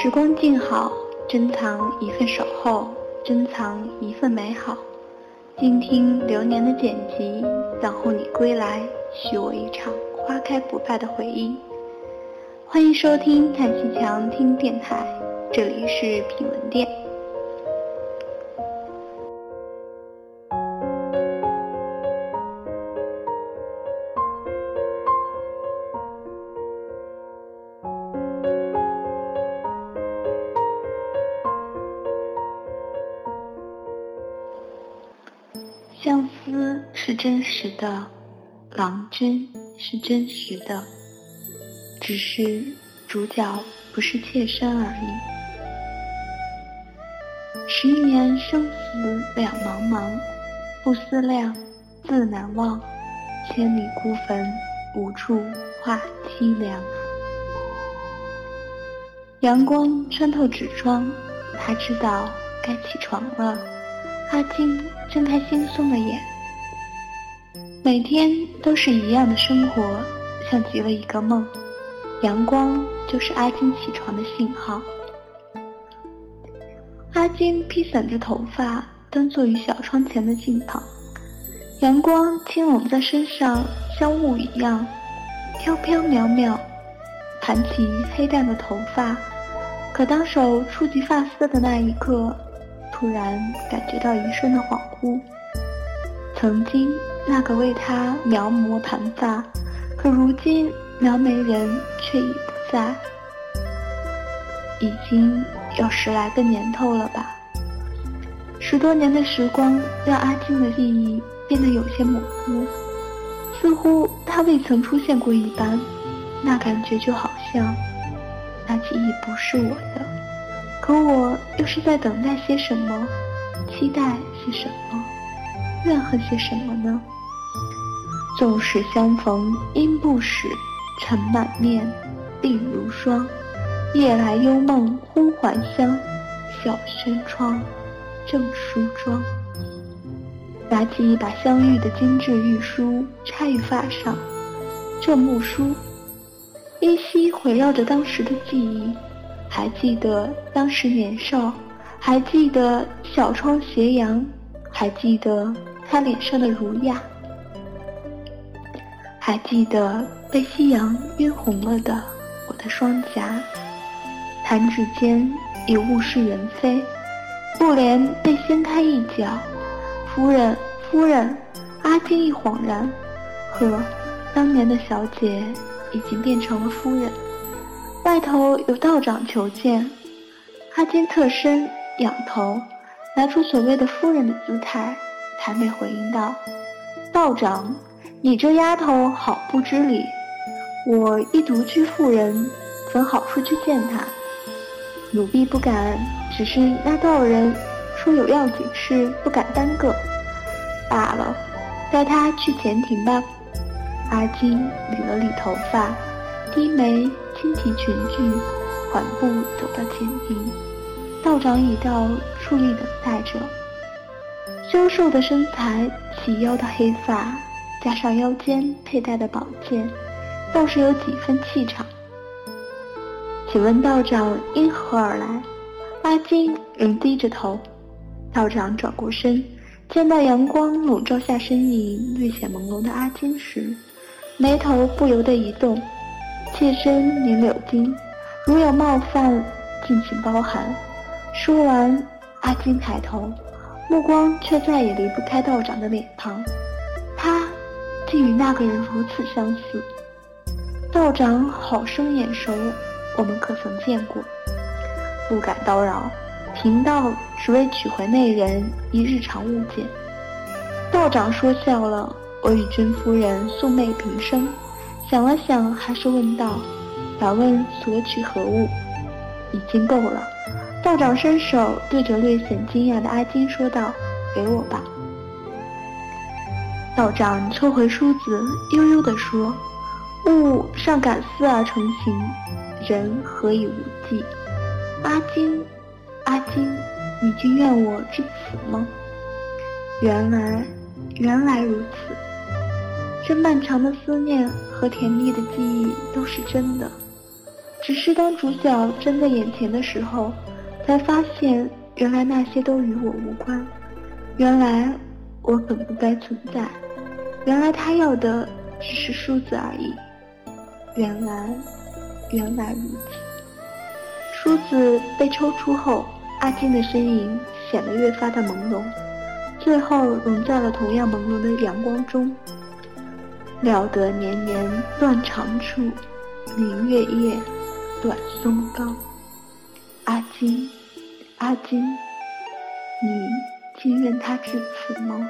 时光静好，珍藏一份守候，珍藏一份美好。静听流年的剪辑，等候你归来，许我一场花开不败的回忆。欢迎收听叹息墙听电台，这里是品文店。真实的，郎君是真实的，只是主角不是妾身而已。十年生死两茫茫，不思量，自难忘。千里孤坟，无处话凄凉。阳光穿透纸窗，他知道该起床了。阿金睁开惺忪的眼，每天都是一样的生活，像极了一个梦。阳光就是阿金起床的信号。阿金披散着头发，端坐于小窗前的镜旁，阳光轻拢在身上，像雾一样飘飘渺渺，盘起黑淡的头发。可当手触及发丝的那一刻。突然感觉到一瞬的恍惚，曾经那个为他描摹盘发，可如今描眉人却已不在，已经有十来个年头了吧。十多年的时光让阿静的记忆变得有些模糊，似乎他未曾出现过一般，那感觉就好像那记忆不是我的。可我又是在等待些什么，期待些什么，怨恨些什么呢？纵使相逢应不识，尘满面，鬓如霜。夜来幽梦忽还乡，小轩窗，正梳妆。拿起一把镶玉的精致玉梳，插于发上，这木梳依稀环绕着当时的记忆。还记得当时年少，还记得小窗斜阳，还记得他脸上的儒雅，还记得被夕阳晕红了的我的双颊。弹指间已物是人非，布帘被掀开一角，夫人，夫人，阿金一恍然，呵，当年的小姐已经变成了夫人。外头有道长求见，阿金侧身仰头，拿出所谓的夫人的姿态，谄媚回应道：“道长，你这丫头好不知礼，我一独居妇人，怎好出去见他？奴婢不敢，只是那道人说有要紧事，不敢耽搁，罢了，带他去前庭吧。”阿金理了理头发，低眉。轻提裙裾，缓步走到前庭，道长已到，矗立等待着。消瘦的身材，齐腰的黑发，加上腰间佩戴的宝剑，倒是有几分气场。请问道长因何而来？阿金仍低着头。道长转过身，见到阳光笼罩下身影略显朦胧的阿金时，眉头不由得一动。妾身名柳金，如有冒犯，敬请包涵。说完，阿金抬头，目光却再也离不开道长的脸庞。竟与那个人如此相似。道长好生眼熟，我们可曾见过？不敢叨扰，贫道只为取回那人一日常物件。道长说笑了，我与君夫人素昧平生。想了想，还是问道：“敢问所取何物？”已经够了。道长伸手对着略显惊讶的阿金说道：“给我吧。”道长抽回梳子，悠悠地说：“物尚感思而成形，人何以无忌？”阿金，阿金，你竟怨我至此吗？原来，原来如此。这漫长的思念和甜蜜的记忆都是真的。只是当主角站在眼前的时候，才发现原来那些都与我无关，原来我本不该存在，原来他要的只是数字而已。原来，原来如此。梳子被抽出后，阿金的身影显得越发的朦胧，最后融在了同样朦胧的阳光中。料得年年断肠处，明月夜，短松冈。阿金，阿金，你竟愿他至此吗？